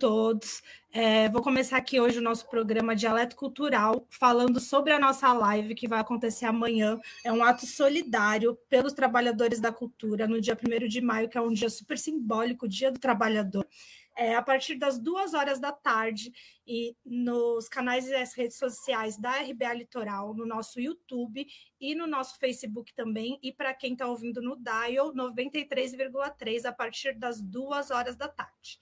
todos. É, vou começar aqui hoje o nosso programa Dialeto Cultural, falando sobre a nossa live que vai acontecer amanhã. É um ato solidário pelos trabalhadores da cultura, no dia 1 de maio, que é um dia super simbólico, Dia do Trabalhador. É, a partir das duas horas da tarde e nos canais e as redes sociais da RBA Litoral, no nosso YouTube e no nosso Facebook também. E para quem está ouvindo no Dial, 93,3 a partir das duas horas da tarde.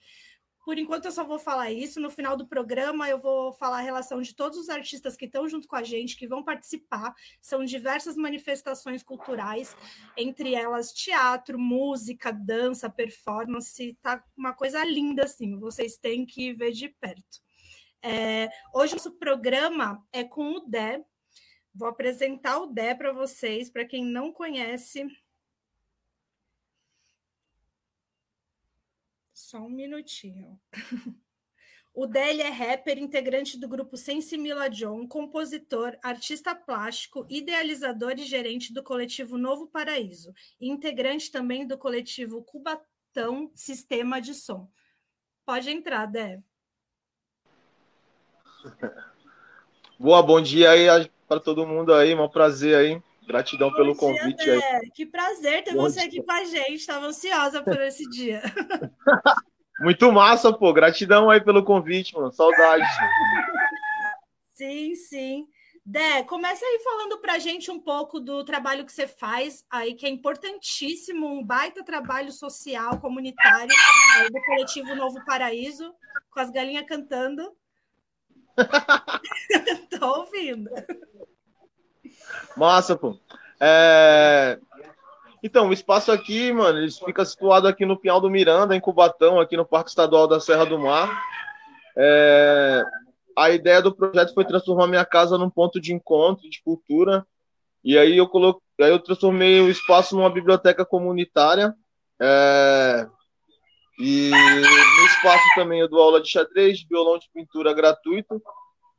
Por enquanto, eu só vou falar isso. No final do programa, eu vou falar a relação de todos os artistas que estão junto com a gente, que vão participar. São diversas manifestações culturais, entre elas teatro, música, dança, performance. Tá uma coisa linda, assim. Vocês têm que ver de perto. É, hoje, nosso programa é com o Dé. Vou apresentar o Dé para vocês, para quem não conhece. Só um minutinho. O Délio é rapper, integrante do grupo Sensimila John, compositor, artista plástico, idealizador e gerente do coletivo Novo Paraíso, integrante também do coletivo Cubatão Sistema de Som. Pode entrar, Dé. Boa, bom dia aí para todo mundo aí, um prazer aí. Gratidão Bom pelo dia, convite Dé. aí. Que prazer ter Bom você dia. aqui com a gente. Estava ansiosa por esse dia. Muito massa, pô. Gratidão aí pelo convite, mano. Saudade. Sim, sim. Dé, começa aí falando para a gente um pouco do trabalho que você faz aí, que é importantíssimo, um baita trabalho social, comunitário, do coletivo Novo Paraíso, com as galinhas cantando. Tô ouvindo. Massa, pô. É... Então, o espaço aqui, mano, ele fica situado aqui no Pinhal do Miranda, em Cubatão, aqui no Parque Estadual da Serra do Mar. É... A ideia do projeto foi transformar minha casa num ponto de encontro, de cultura. E aí eu coloquei, aí eu transformei o espaço numa biblioteca comunitária. É... E no espaço também eu dou aula de xadrez, violão de pintura gratuito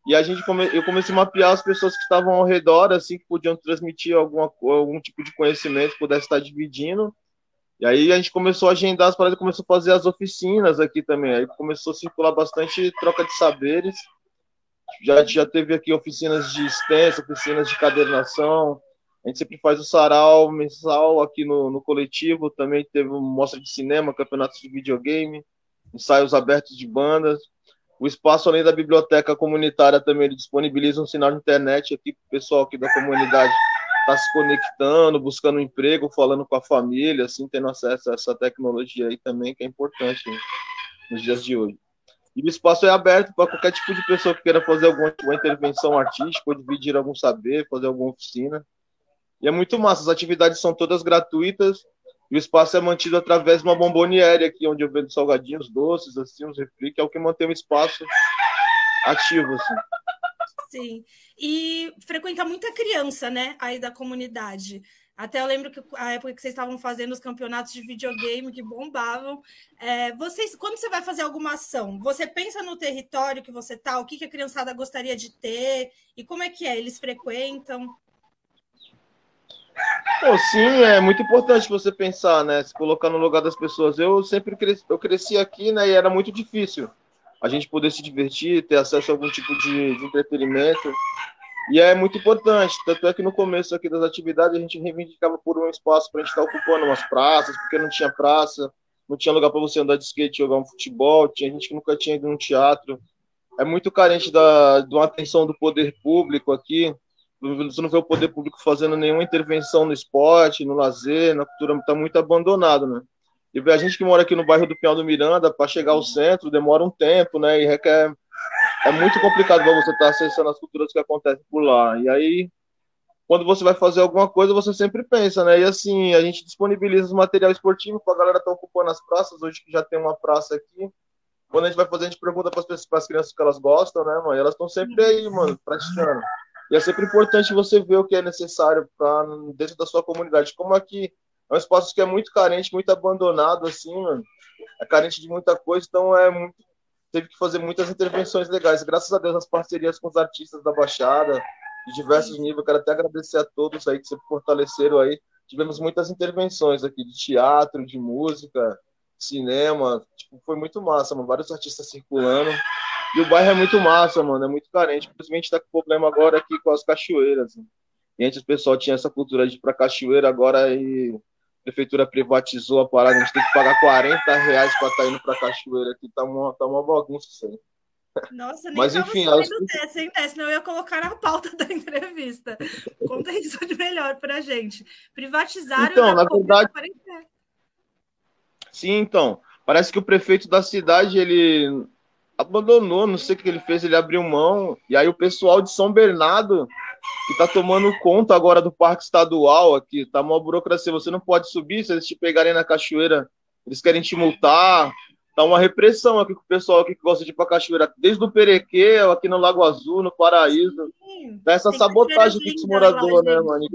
e a gente come, eu comecei a mapear as pessoas que estavam ao redor, assim, que podiam transmitir alguma, algum tipo de conhecimento, pudesse estar dividindo. E aí a gente começou a agendar as paradas, começou a fazer as oficinas aqui também. Aí começou a circular bastante troca de saberes. Já, já teve aqui oficinas de extensa, oficinas de cadernação. A gente sempre faz o sarau mensal aqui no, no coletivo. Também teve mostra de cinema, campeonatos de videogame, ensaios abertos de bandas. O espaço, além da biblioteca comunitária, também ele disponibiliza um sinal de internet aqui para o pessoal aqui da comunidade estar tá se conectando, buscando um emprego, falando com a família, assim, tendo acesso a essa tecnologia aí também, que é importante nos dias de hoje. E o espaço é aberto para qualquer tipo de pessoa que queira fazer alguma, alguma intervenção artística, ou dividir algum saber, fazer alguma oficina. E é muito massa, as atividades são todas gratuitas, e o espaço é mantido através de uma bomboniere aqui, onde eu vendo salgadinhos, doces, assim, uns refri, que é o que mantém o espaço ativo, assim. Sim. E frequenta muita criança, né, aí da comunidade. Até eu lembro que a época que vocês estavam fazendo os campeonatos de videogame que bombavam. É, vocês, quando você vai fazer alguma ação, você pensa no território que você tá, o que, que a criançada gostaria de ter e como é que é? Eles frequentam? Pô, sim, é muito importante você pensar, né? Se colocar no lugar das pessoas. Eu sempre cresci, eu cresci aqui, né? E era muito difícil a gente poder se divertir, ter acesso a algum tipo de, de entretenimento. E é muito importante. Tanto é que no começo aqui das atividades a gente reivindicava por um espaço para a gente estar ocupando umas praças, porque não tinha praça, não tinha lugar para você andar de skate, jogar um futebol, tinha gente que nunca tinha ido num teatro. É muito carente da, de uma atenção do poder público aqui você não vê o poder público fazendo nenhuma intervenção no esporte, no lazer, na cultura, está muito abandonado, né? E a gente que mora aqui no bairro do Pinhal do Miranda, para chegar ao centro, demora um tempo, né? E requer. É muito complicado você estar tá acessando as culturas que acontecem por lá. E aí, quando você vai fazer alguma coisa, você sempre pensa, né? E assim, a gente disponibiliza material esportivo para a galera estar tá ocupando as praças, hoje que já tem uma praça aqui. Quando a gente vai fazer, a gente pergunta para as crianças que elas gostam, né, mano? E elas estão sempre aí, mano, praticando. E é sempre importante você ver o que é necessário para dentro da sua comunidade. Como aqui é um espaço que é muito carente, muito abandonado, assim, mano. É carente de muita coisa, então é muito. Teve que fazer muitas intervenções legais. Graças a Deus, as parcerias com os artistas da Baixada, de diversos níveis. Quero até agradecer a todos aí que se fortaleceram aí. Tivemos muitas intervenções aqui de teatro, de música, cinema. Tipo, foi muito massa, mano. Vários artistas circulando. E o bairro é muito massa, mano. É muito carente. Infelizmente tá com problema agora aqui com as cachoeiras. Né? E antes o pessoal tinha essa cultura de ir pra cachoeira, agora aí a prefeitura privatizou a parada, a gente tem que pagar 40 reais para estar tá indo pra cachoeira aqui. Tá uma, tá uma bagunça isso aí. Nossa, nem Mas, enfim, sabendo acho... dessa, hein, Senão eu ia colocar na pauta da entrevista. Conta isso de melhor pra gente. Privatizaram então, na verdade... Sim, então. Parece que o prefeito da cidade, ele abandonou, não sei o que ele fez, ele abriu mão. E aí o pessoal de São Bernardo, que tá tomando conta agora do parque estadual aqui, tá uma burocracia, você não pode subir, se eles te pegarem na cachoeira, eles querem te multar. Tá uma repressão aqui com o pessoal aqui que gosta de ir pra cachoeira, desde o Perequê, aqui no Lago Azul, no Paraíso. Tá essa sabotagem aqui com os moradores, né, mano?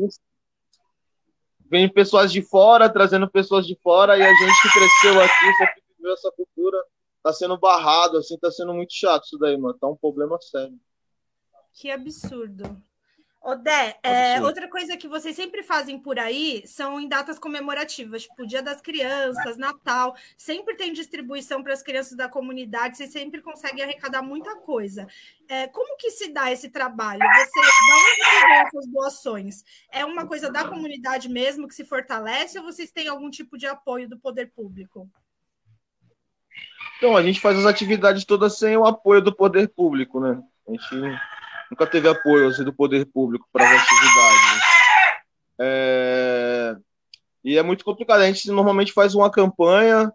Vem pessoas de fora, trazendo pessoas de fora, e a gente que cresceu aqui, que viveu essa cultura, tá sendo barrado, assim, tá sendo muito chato isso daí, mano. Tá um problema sério. Que absurdo. Odé, é, outra coisa que vocês sempre fazem por aí são em datas comemorativas, tipo Dia das Crianças, Natal, sempre tem distribuição para as crianças da comunidade, vocês sempre conseguem arrecadar muita coisa. É, como que se dá esse trabalho? Você dá onde vem essas doações? É uma coisa da comunidade mesmo que se fortalece ou vocês têm algum tipo de apoio do poder público? Então, a gente faz as atividades todas sem o apoio do poder público, né? A gente nunca teve apoio assim, do poder público para as atividades. É... E é muito complicado. A gente normalmente faz uma campanha,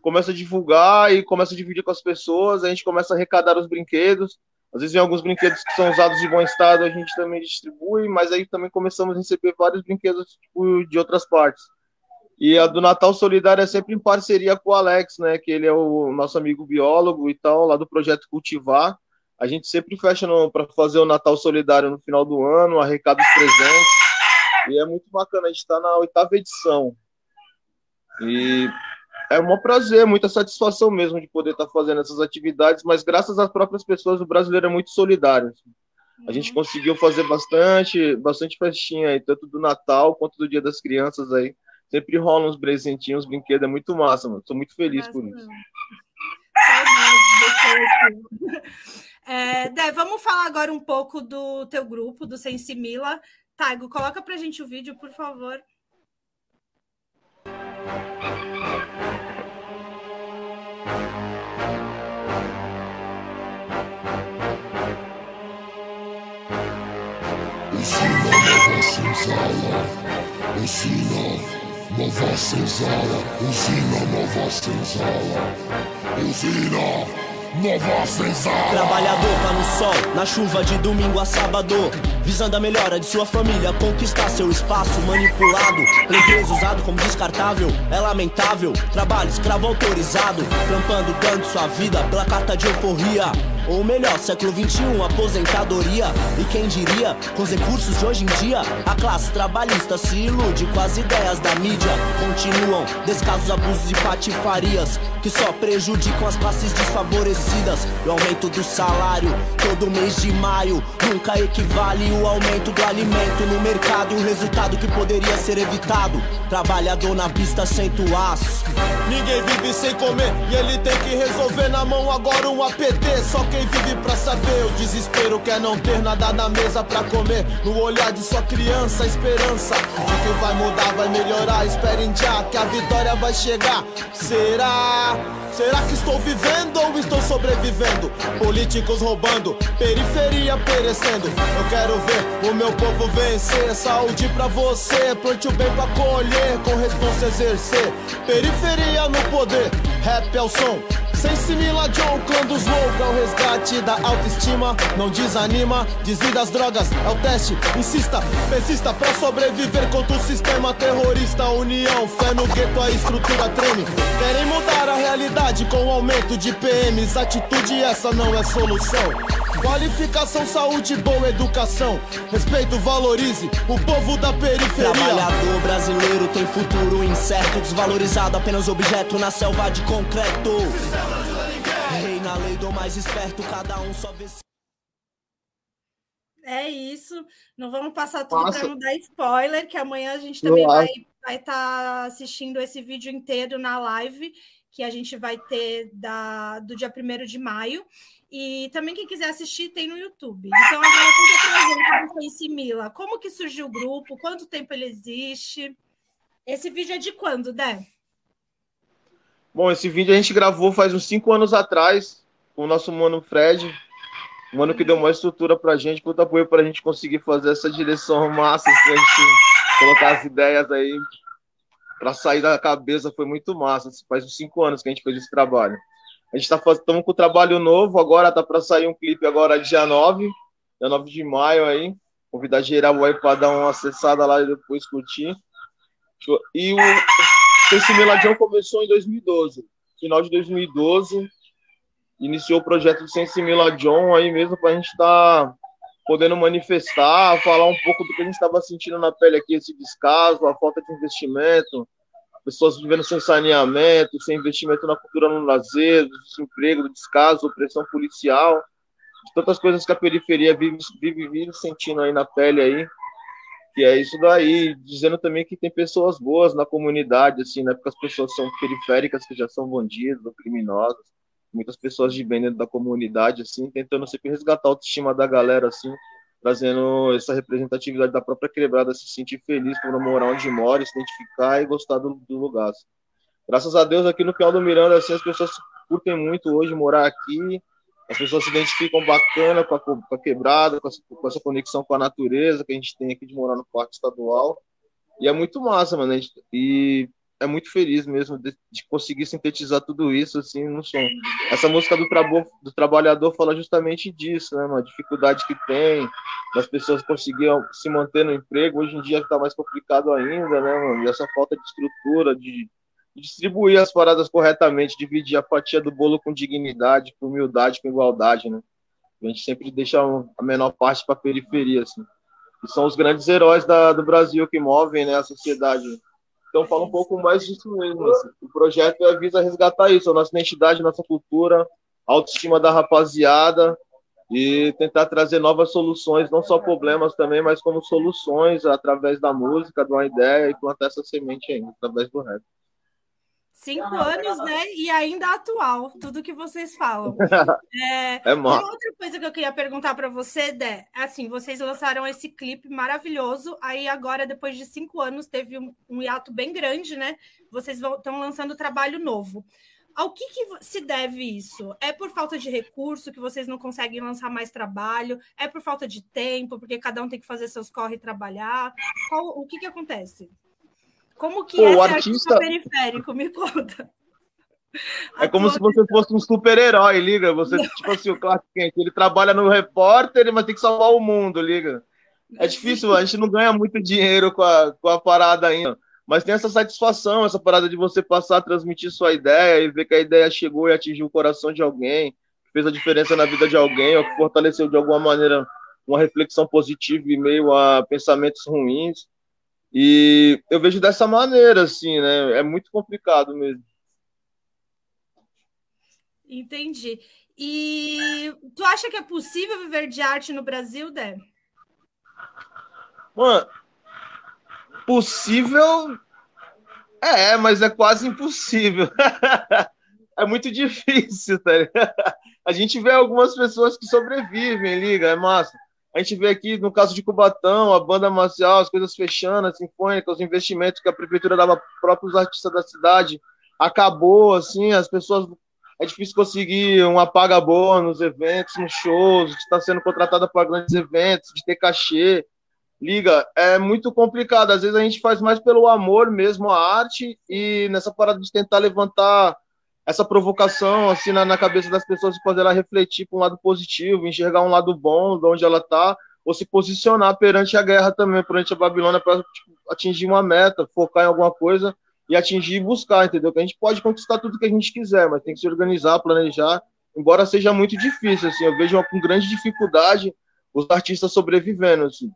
começa a divulgar e começa a dividir com as pessoas, a gente começa a arrecadar os brinquedos. Às vezes vem alguns brinquedos que são usados de bom estado, a gente também distribui, mas aí também começamos a receber vários brinquedos tipo, de outras partes. E a do Natal Solidário é sempre em parceria com o Alex, né? Que ele é o nosso amigo biólogo e tal, lá do projeto Cultivar. A gente sempre fecha para fazer o Natal Solidário no final do ano, arrecada os presentes. E é muito bacana, a gente está na oitava edição. E é um prazer, muita satisfação mesmo de poder estar tá fazendo essas atividades, mas graças às próprias pessoas, o brasileiro é muito solidário. A gente uhum. conseguiu fazer bastante, bastante festinha aí, tanto do Natal quanto do Dia das Crianças aí sempre rolam uns presentinhos, uns brinquedos, é muito massa, mano. Sou muito feliz por isso. É, Dé, vamos falar agora um pouco do teu grupo, do Sensimila. Taigo, coloca pra gente o vídeo, por favor. Ensina, ensina. Nova Senzala, usina Nova Senzala, usina Nova Senzala. Trabalhador tá no sol, na chuva de domingo a sábado, visando a melhora de sua família, conquistar seu espaço manipulado, empresa usado como descartável, é lamentável. Trabalho escravo autorizado, trampando dando sua vida pela carta de euforia. Ou melhor, século 21, aposentadoria. E quem diria, com os recursos de hoje em dia, a classe trabalhista se ilude com as ideias da mídia. Continuam descasos, abusos e patifarias que só prejudicam as classes desfavorecidas. E o aumento do salário todo mês de maio nunca equivale o aumento do alimento no mercado. E o resultado que poderia ser evitado. Trabalhador na pista sento aço. Ninguém vive sem comer e ele tem que resolver na mão agora um APT. Só quem vive pra saber o desespero quer não ter nada na mesa pra comer. No olhar de sua criança, a esperança de que vai mudar, vai melhorar. Esperem já que a vitória vai chegar. Será? Será que estou vivendo ou estou sobrevivendo? Políticos roubando, periferia perecendo. Eu quero ver o meu povo vencer. Saúde pra você, plante o bem pra colher, com responsa exercer. Periferia no poder, rap é o som. Sem simila John, clã dos loucos, é o resgate da autoestima. Não desanima, desvia das drogas, é o teste. Insista, persista pra sobreviver contra o sistema terrorista. União, fé no gueto, a estrutura treme. Querem mudar a realidade com o aumento de PMs. Atitude essa não é solução. Qualificação, saúde, boa educação. Respeito, valorize o povo da periferia. Trabalhador brasileiro tem futuro incerto, desvalorizado, apenas objeto na selva de concreto. Rei na lei do mais esperto, cada um só vê. É isso. Não vamos passar tudo para não dar spoiler, que amanhã a gente também vai estar vai tá assistindo esse vídeo inteiro na live. Que a gente vai ter da, do dia 1 de maio. E também quem quiser assistir tem no YouTube. Então, agora conta pra gente Face Mila. Como que surgiu o grupo? Quanto tempo ele existe? Esse vídeo é de quando, Dé? Bom, esse vídeo a gente gravou faz uns cinco anos atrás com o nosso mano Fred. O mano que deu uma estrutura pra gente, puta apoio pra gente conseguir fazer essa direção massa, assim, a gente colocar as ideias aí pra sair da cabeça, foi muito massa. Faz uns cinco anos que a gente fez esse trabalho. A gente tá fazendo com o trabalho novo, agora tá para sair um clipe agora dia 9, dia 9 de maio aí. Convidar geral aí para dar uma acessada lá e depois curtir. E o esse Meladião começou em 2012, final de 2012. Iniciou o projeto do Sense Meladion aí mesmo para a gente estar tá podendo manifestar, falar um pouco do que a gente estava sentindo na pele aqui, esse descaso, a falta de investimento, pessoas vivendo sem saneamento, sem investimento na cultura, no lazer, do desemprego, do descaso, opressão policial, tantas coisas que a periferia vive, vive, vive sentindo aí na pele aí, que é isso daí, dizendo também que tem pessoas boas na comunidade, assim, né, porque as pessoas são periféricas, que já são bandidos criminosas, muitas pessoas de bem dentro da comunidade, assim, tentando sempre resgatar a autoestima da galera, assim, trazendo essa representatividade da própria quebrada, se sentir feliz por morar onde mora, se identificar e gostar do, do lugar. Assim. Graças a Deus, aqui no Piau do Miranda, assim, as pessoas curtem muito hoje morar aqui, as pessoas se identificam bacana com a, com a quebrada, com, com, essa conexão com a natureza que a gente tem aqui de morar no parque estadual. E é muito massa, mano. Gente, e é muito feliz mesmo de, de, conseguir sintetizar tudo isso assim no som. Essa música do, trabo, do trabalhador fala justamente disso, né, uma dificuldade que tem das pessoas conseguirem se manter no emprego. Hoje em dia está mais complicado ainda, né, mano? E essa falta de estrutura, de, de, distribuir as paradas corretamente, dividir a fatia do bolo com dignidade, com humildade, com igualdade, né? A gente sempre deixa a menor parte para a periferia, assim. E são os grandes heróis da, do Brasil que movem né, a sociedade então fala um pouco mais disso mesmo. Assim. O projeto é visa resgatar isso, a nossa identidade, nossa cultura, a autoestima da rapaziada e tentar trazer novas soluções, não só problemas também, mas como soluções através da música, de uma ideia e plantar essa semente ainda, através do rap. Cinco anos, né? E ainda atual, tudo que vocês falam. É, é uma outra coisa que eu queria perguntar para você, Dé, assim, vocês lançaram esse clipe maravilhoso, aí agora, depois de cinco anos, teve um, um hiato bem grande, né? Vocês estão lançando trabalho novo. Ao que, que, se deve isso? É por falta de recurso que vocês não conseguem lançar mais trabalho? É por falta de tempo, porque cada um tem que fazer seus corre e trabalhar? Qual, o que, que acontece? Como que Pô, é o artista periférico? Me conta. É como se você fosse um super-herói, liga. Você, Não. tipo assim, o Clark Kent, ele trabalha no repórter, mas tem que salvar o mundo, liga. É difícil, a gente não ganha muito dinheiro com a, com a parada ainda. Mas tem essa satisfação, essa parada de você passar a transmitir sua ideia e ver que a ideia chegou e atingiu o coração de alguém, fez a diferença na vida de alguém, ou que fortaleceu de alguma maneira uma reflexão positiva e meio a pensamentos ruins. E eu vejo dessa maneira, assim, né? É muito complicado mesmo. Entendi. E tu acha que é possível viver de arte no Brasil, Dé? Mano, possível é, mas é quase impossível. é muito difícil, tá ligado? A gente vê algumas pessoas que sobrevivem, liga, é massa. A gente vê aqui, no caso de Cubatão, a banda marcial, as coisas fechando, a sinfônica, os investimentos que a prefeitura dava para próprios artistas da cidade, acabou, assim, as pessoas... É difícil conseguir uma paga boa nos eventos, nos shows, de estar sendo contratada para grandes eventos, de ter cachê. Liga, é muito complicado. Às vezes a gente faz mais pelo amor mesmo à arte e nessa parada de tentar levantar essa provocação assim na, na cabeça das pessoas fazer ela refletir para um lado positivo, enxergar um lado bom de onde ela está, ou se posicionar perante a guerra também, perante a Babilônia, para tipo, atingir uma meta, focar em alguma coisa e atingir e buscar, entendeu? Que a gente pode conquistar tudo que a gente quiser, mas tem que se organizar, planejar, embora seja muito difícil, assim, eu vejo com grande dificuldade os artistas sobrevivendo, assim.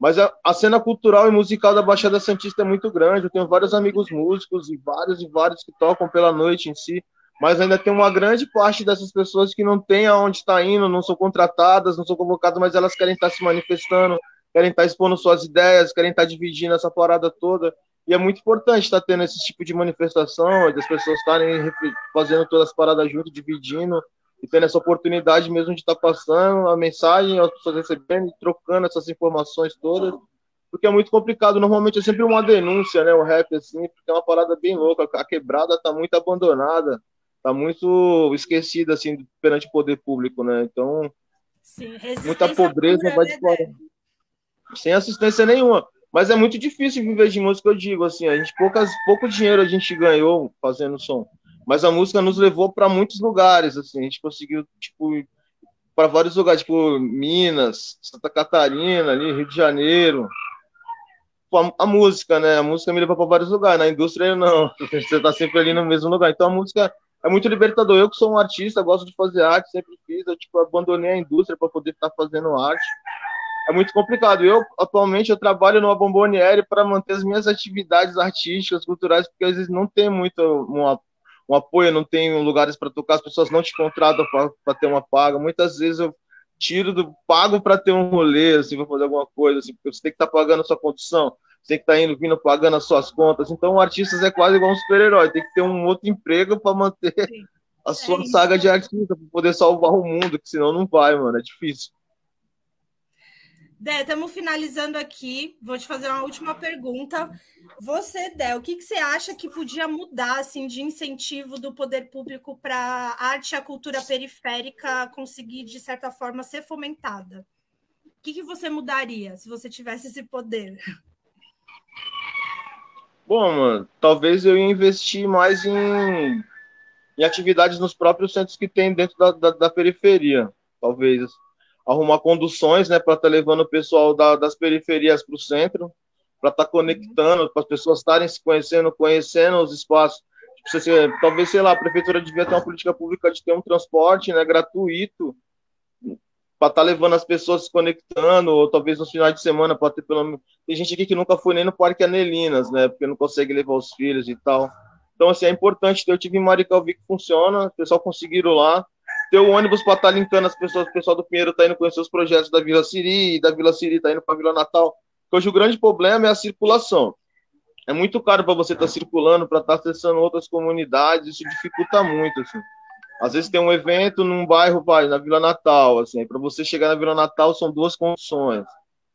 Mas a, a, cena cultural e musical da Baixada Santista é muito grande. Eu tenho vários amigos músicos e vários e vários que tocam pela noite em si mas ainda tem uma grande parte dessas pessoas que não tem aonde está indo, não são contratadas, não são convocadas, mas elas querem estar tá se manifestando, querem estar tá expondo suas ideias, querem estar tá dividindo essa parada toda. E é muito importante estar tendo esse tipo de manifestação, das pessoas estarem fazendo todas as paradas junto, dividindo, e tendo essa oportunidade mesmo de estar passando a mensagem, as pessoas recebendo e trocando essas informações todas, porque é muito complicado. Normalmente é sempre uma denúncia, né? O rap, assim, porque é uma parada bem louca. A quebrada tá muito abandonada, tá muito esquecida, assim, perante o poder público, né? Então, Sim, muita pobreza pura, vai de né, fora. Sem assistência nenhuma. Mas é muito difícil viver de música, eu digo, assim, a gente poucas, pouco dinheiro a gente ganhou fazendo som mas a música nos levou para muitos lugares, assim, a gente conseguiu, tipo, para vários lugares, tipo Minas, Santa Catarina, ali, Rio de Janeiro. A, a música, né? A música me levou para vários lugares, na indústria não, você está sempre ali no mesmo lugar. Então a música é muito libertador. Eu que sou um artista, gosto de fazer arte, sempre fiz, eu tipo abandonei a indústria para poder estar fazendo arte. É muito complicado. Eu atualmente eu trabalho numa bomboniere para manter as minhas atividades artísticas, culturais, porque às vezes não tem muito uma um apoio, não tenho lugares para tocar, as pessoas não te contratam para ter uma paga. Muitas vezes eu tiro do pago para ter um rolê, assim, para fazer alguma coisa, assim, porque você tem que estar tá pagando a sua condição, você que estar tá indo, vindo, pagando as suas contas. Então, artistas é quase igual um super-herói, tem que ter um outro emprego para manter Sim. a sua é saga de artista, para poder salvar o mundo, que senão não vai, mano, é difícil. Dé, estamos finalizando aqui. Vou te fazer uma última pergunta. Você, Dé, o que, que você acha que podia mudar assim, de incentivo do poder público para a arte e a cultura periférica conseguir, de certa forma, ser fomentada? O que, que você mudaria se você tivesse esse poder? Bom, mano, talvez eu investir mais em, em atividades nos próprios centros que tem dentro da, da, da periferia. Talvez arrumar conduções, né, para estar tá levando o pessoal da, das periferias para o centro, para estar tá conectando, para as pessoas estarem se conhecendo, conhecendo os espaços. Tipo, talvez, sei lá, a prefeitura devia ter uma política pública de ter um transporte, né, gratuito, para estar tá levando as pessoas se conectando, ou talvez nos finais de semana, para ter pelo menos. Tem gente aqui que nunca foi nem no Parque Anelinas, né, porque não consegue levar os filhos e tal. Então, assim, é importante. Eu tive em Maricá, vi que funciona, o pessoal conseguiram lá ter o ônibus para estar tá linkando as pessoas, o pessoal do Pinheiro está indo conhecer os projetos da Vila Siri, da Vila Siri está indo para Vila Natal. Hoje o grande problema é a circulação. É muito caro para você estar tá circulando, para estar tá acessando outras comunidades, isso dificulta muito, assim. Às vezes tem um evento num bairro, vai, na Vila Natal, assim, para você chegar na Vila Natal são duas condições.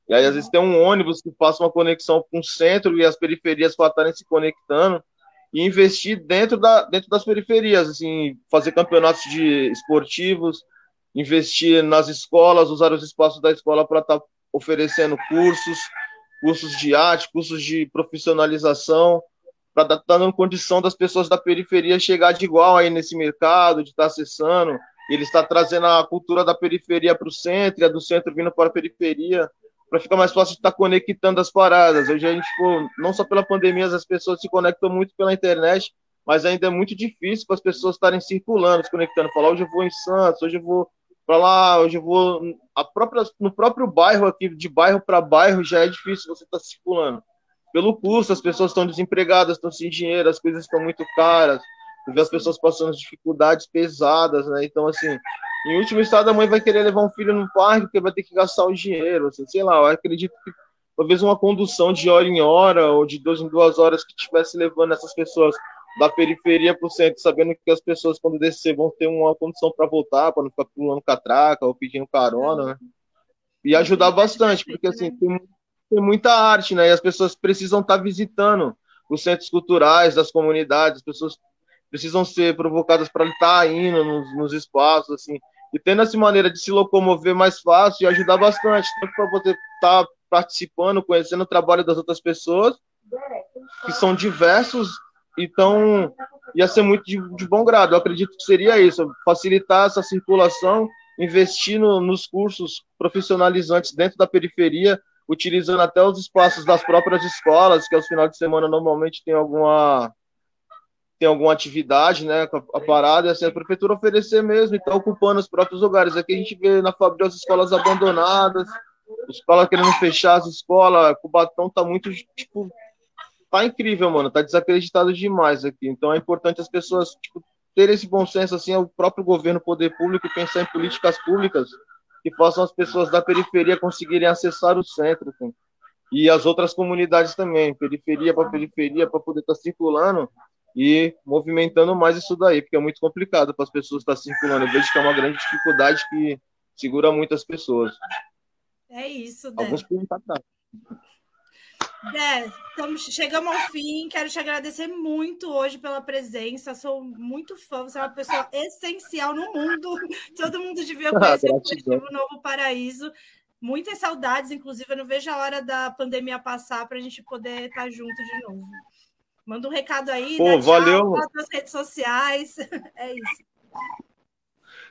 E aí, às vezes, tem um ônibus que faça uma conexão com o centro e as periferias para estarem se conectando e investir dentro, da, dentro das periferias, assim, fazer campeonatos de esportivos, investir nas escolas, usar os espaços da escola para estar tá oferecendo cursos, cursos de arte, cursos de profissionalização, para estar tá dando condição das pessoas da periferia chegar de igual aí nesse mercado, de estar tá acessando, ele está trazendo a cultura da periferia para o centro, e a do centro vindo para a periferia, para ficar mais fácil de estar tá conectando as paradas. Hoje a gente, tipo, não só pela pandemia, as pessoas se conectam muito pela internet, mas ainda é muito difícil para as pessoas estarem circulando, se conectando. Falar, hoje eu vou em Santos, hoje eu vou para lá, hoje eu vou. A própria, no próprio bairro aqui, de bairro para bairro, já é difícil você estar tá circulando. Pelo custo, as pessoas estão desempregadas, estão sem dinheiro, as coisas estão muito caras, as pessoas passando dificuldades pesadas, né? Então, assim, em último estado, a mãe vai querer levar um filho no parque porque vai ter que gastar o dinheiro. Assim, sei lá, eu acredito que talvez uma condução de hora em hora ou de duas em duas horas que estivesse levando essas pessoas da periferia para o centro, sabendo que as pessoas, quando descer, vão ter uma condição para voltar, para não ficar pulando catraca ou pedindo carona, né? E ajudar bastante, porque assim, tem, tem muita arte, né? E as pessoas precisam estar tá visitando os centros culturais das comunidades, as pessoas precisam ser provocadas para estar tá indo nos, nos espaços, assim e tendo essa maneira de se locomover mais fácil e ajudar bastante, tanto para você estar tá participando, conhecendo o trabalho das outras pessoas, que são diversos, então ia ser muito de, de bom grado. Eu acredito que seria isso, facilitar essa circulação, investir no, nos cursos profissionalizantes dentro da periferia, utilizando até os espaços das próprias escolas, que aos finais de semana normalmente tem alguma tem alguma atividade, né, a parada, assim, a prefeitura oferecer mesmo, então ocupando os próprios lugares. Aqui a gente vê na Fabril as escolas abandonadas, escolas querendo fechar as escolas, Cubatão tá muito, tipo, tá incrível, mano, tá desacreditado demais aqui. Então é importante as pessoas, tipo, terem esse bom senso, assim, o próprio governo, poder público, pensar em políticas públicas que façam as pessoas da periferia conseguirem acessar o centro, assim e as outras comunidades também, periferia para periferia, para poder estar tá circulando e movimentando mais isso daí, porque é muito complicado para as pessoas estar tá circulando. Eu vejo que é uma grande dificuldade que segura muitas pessoas. É isso, Dé. Alguns pulam Dé, estamos, chegamos ao fim. Quero te agradecer muito hoje pela presença. Sou muito fã. Você é uma pessoa essencial no mundo. Todo mundo devia conhecer o Coletivo Novo Paraíso. Muitas saudades, inclusive. Eu não vejo a hora da pandemia passar para a gente poder estar junto de novo. Manda um recado aí. Pô, valeu. nas redes sociais. É isso.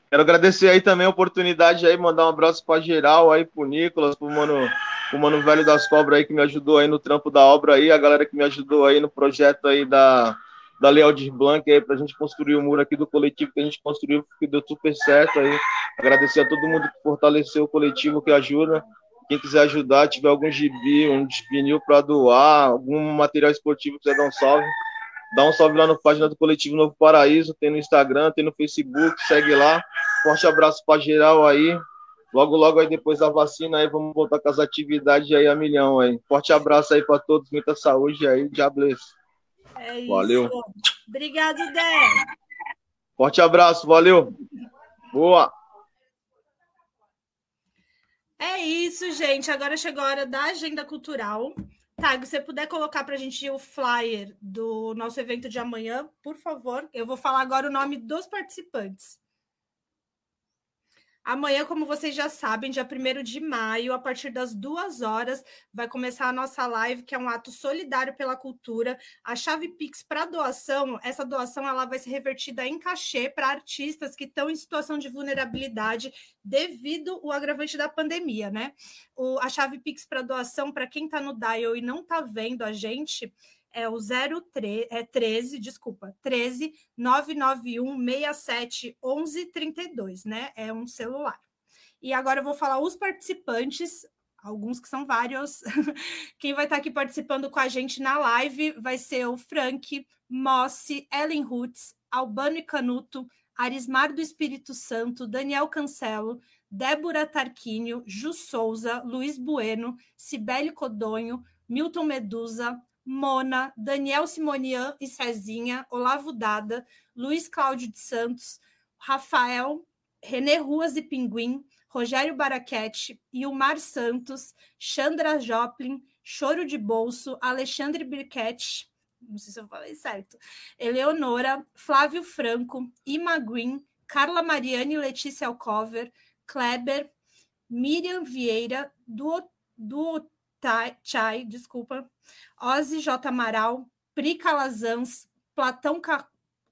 Quero agradecer aí também a oportunidade aí, mandar um abraço para geral aí, pro Nicolas, pro mano, pro mano velho das cobras aí que me ajudou aí no trampo da obra aí, a galera que me ajudou aí no projeto aí da, da Lealdir Blanc aí pra gente construir o muro aqui do coletivo que a gente construiu, que deu super certo aí. Agradecer a todo mundo que fortaleceu o coletivo, que ajuda. Quem quiser ajudar, tiver algum gibi, um vinil para doar, algum material esportivo, quiser dar um salve, dá um salve lá na página do Coletivo Novo Paraíso, tem no Instagram, tem no Facebook, segue lá. Forte abraço para geral aí. Logo, logo aí depois da vacina aí, vamos voltar com as atividades aí a milhão aí. Forte abraço aí para todos, muita saúde aí, diablês. É isso. Valeu. Obrigado, Dé. Forte abraço, valeu. Boa. É isso, gente. Agora chegou a hora da agenda cultural. Tá, se você puder colocar para a gente o flyer do nosso evento de amanhã, por favor. Eu vou falar agora o nome dos participantes. Amanhã, como vocês já sabem, dia 1 de maio, a partir das duas horas, vai começar a nossa live, que é um ato solidário pela cultura. A chave Pix para doação, essa doação ela vai ser revertida em cachê para artistas que estão em situação de vulnerabilidade devido ao agravante da pandemia, né? O, a chave Pix para doação, para quem está no Dial e não está vendo a gente, é o 03, é 13, desculpa, 13 991 67 11 32, né? É um celular. E agora eu vou falar os participantes, alguns que são vários. Quem vai estar aqui participando com a gente na live vai ser o Frank, Mossi, Ellen Roots, Albano e Canuto, Arismar do Espírito Santo, Daniel Cancelo, Débora Tarquínio, Ju Souza, Luiz Bueno, Cibele Codonho, Milton Medusa, Mona, Daniel Simonian e Cezinha, Olavo Dada, Luiz Cláudio de Santos, Rafael, René Ruas e Pinguim, Rogério Baraquete, Ilmar Santos, Chandra Joplin, Choro de Bolso, Alexandre Birquete, não sei se eu falei certo, Eleonora, Flávio Franco, Ima Green, Carla Mariane e Letícia Alcover, Kleber, Miriam Vieira, do Chai, desculpa, Ozzy J. Amaral, Pri Calazans, Platão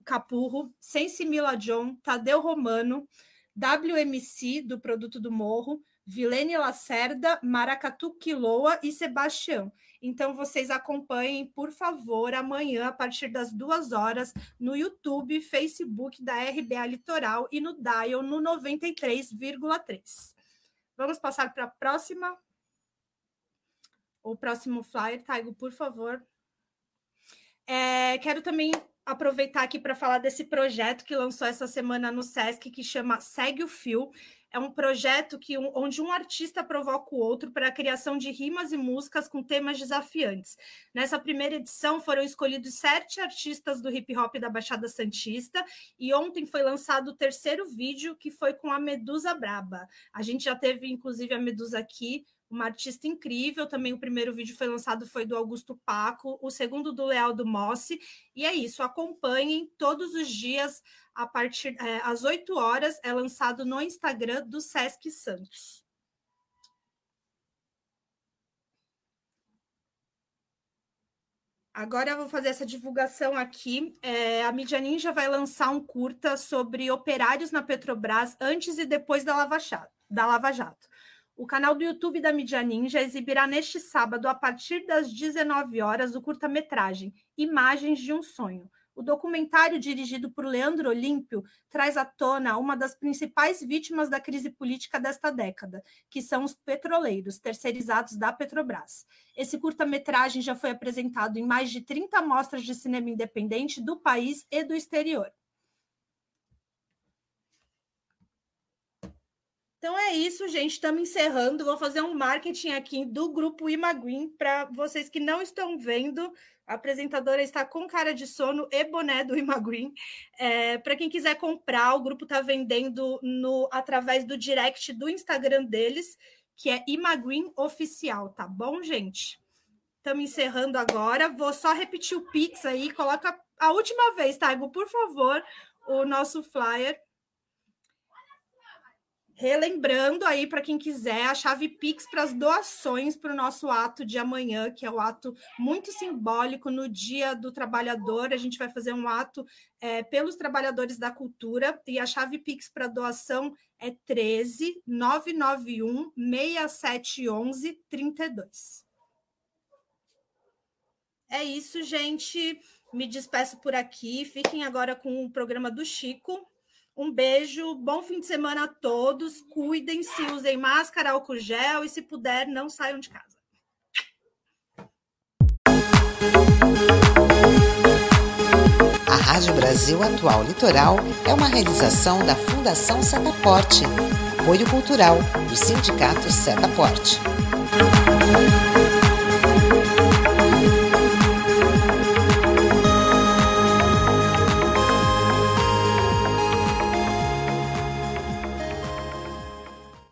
Capurro, Sensi Mila John, Tadeu Romano, WMC, do Produto do Morro, Vilene Lacerda, Maracatu Quiloa e Sebastião. Então, vocês acompanhem, por favor, amanhã, a partir das duas horas, no YouTube, Facebook da RBA Litoral e no Dial no 93,3. Vamos passar para a próxima o próximo flyer, Taigo, por favor. É, quero também aproveitar aqui para falar desse projeto que lançou essa semana no SESC, que chama Segue o Fio. É um projeto que, onde um artista provoca o outro para a criação de rimas e músicas com temas desafiantes. Nessa primeira edição foram escolhidos sete artistas do hip hop da Baixada Santista e ontem foi lançado o terceiro vídeo, que foi com a Medusa Braba. A gente já teve, inclusive, a Medusa aqui uma artista incrível. Também o primeiro vídeo foi lançado foi do Augusto Paco, o segundo do Leal do Mossi. E é isso, acompanhem todos os dias a partir é, às 8 horas é lançado no Instagram do Sesc Santos. Agora eu vou fazer essa divulgação aqui. É, a Mídia Ninja vai lançar um curta sobre operários na Petrobras antes e depois da Lava Jato. Da Lava Jato. O canal do YouTube da Mídia Ninja exibirá neste sábado, a partir das 19 horas, o curta-metragem Imagens de um Sonho. O documentário, dirigido por Leandro Olímpio, traz à tona uma das principais vítimas da crise política desta década, que são os petroleiros, terceirizados da Petrobras. Esse curta-metragem já foi apresentado em mais de 30 mostras de cinema independente do país e do exterior. Então é isso, gente. Estamos encerrando. Vou fazer um marketing aqui do grupo Imaguin para vocês que não estão vendo. A apresentadora está com cara de sono e boné do Imaguin. É, para quem quiser comprar, o grupo está vendendo no através do direct do Instagram deles, que é Imaguin Oficial, tá bom, gente? Estamos encerrando agora. Vou só repetir o Pix aí. Coloca a última vez, Taigo, por favor, o nosso flyer Relembrando aí para quem quiser a chave Pix para as doações para o nosso ato de amanhã, que é o ato muito simbólico no Dia do Trabalhador. A gente vai fazer um ato é, pelos trabalhadores da cultura e a chave Pix para doação é 13 991 6711 32. É isso, gente. Me despeço por aqui. Fiquem agora com o programa do Chico. Um beijo, bom fim de semana a todos. Cuidem-se, usem máscara, álcool gel e, se puder, não saiam de casa. A Rádio Brasil Atual Litoral é uma realização da Fundação Setaporte, apoio cultural do Sindicato Setaporte.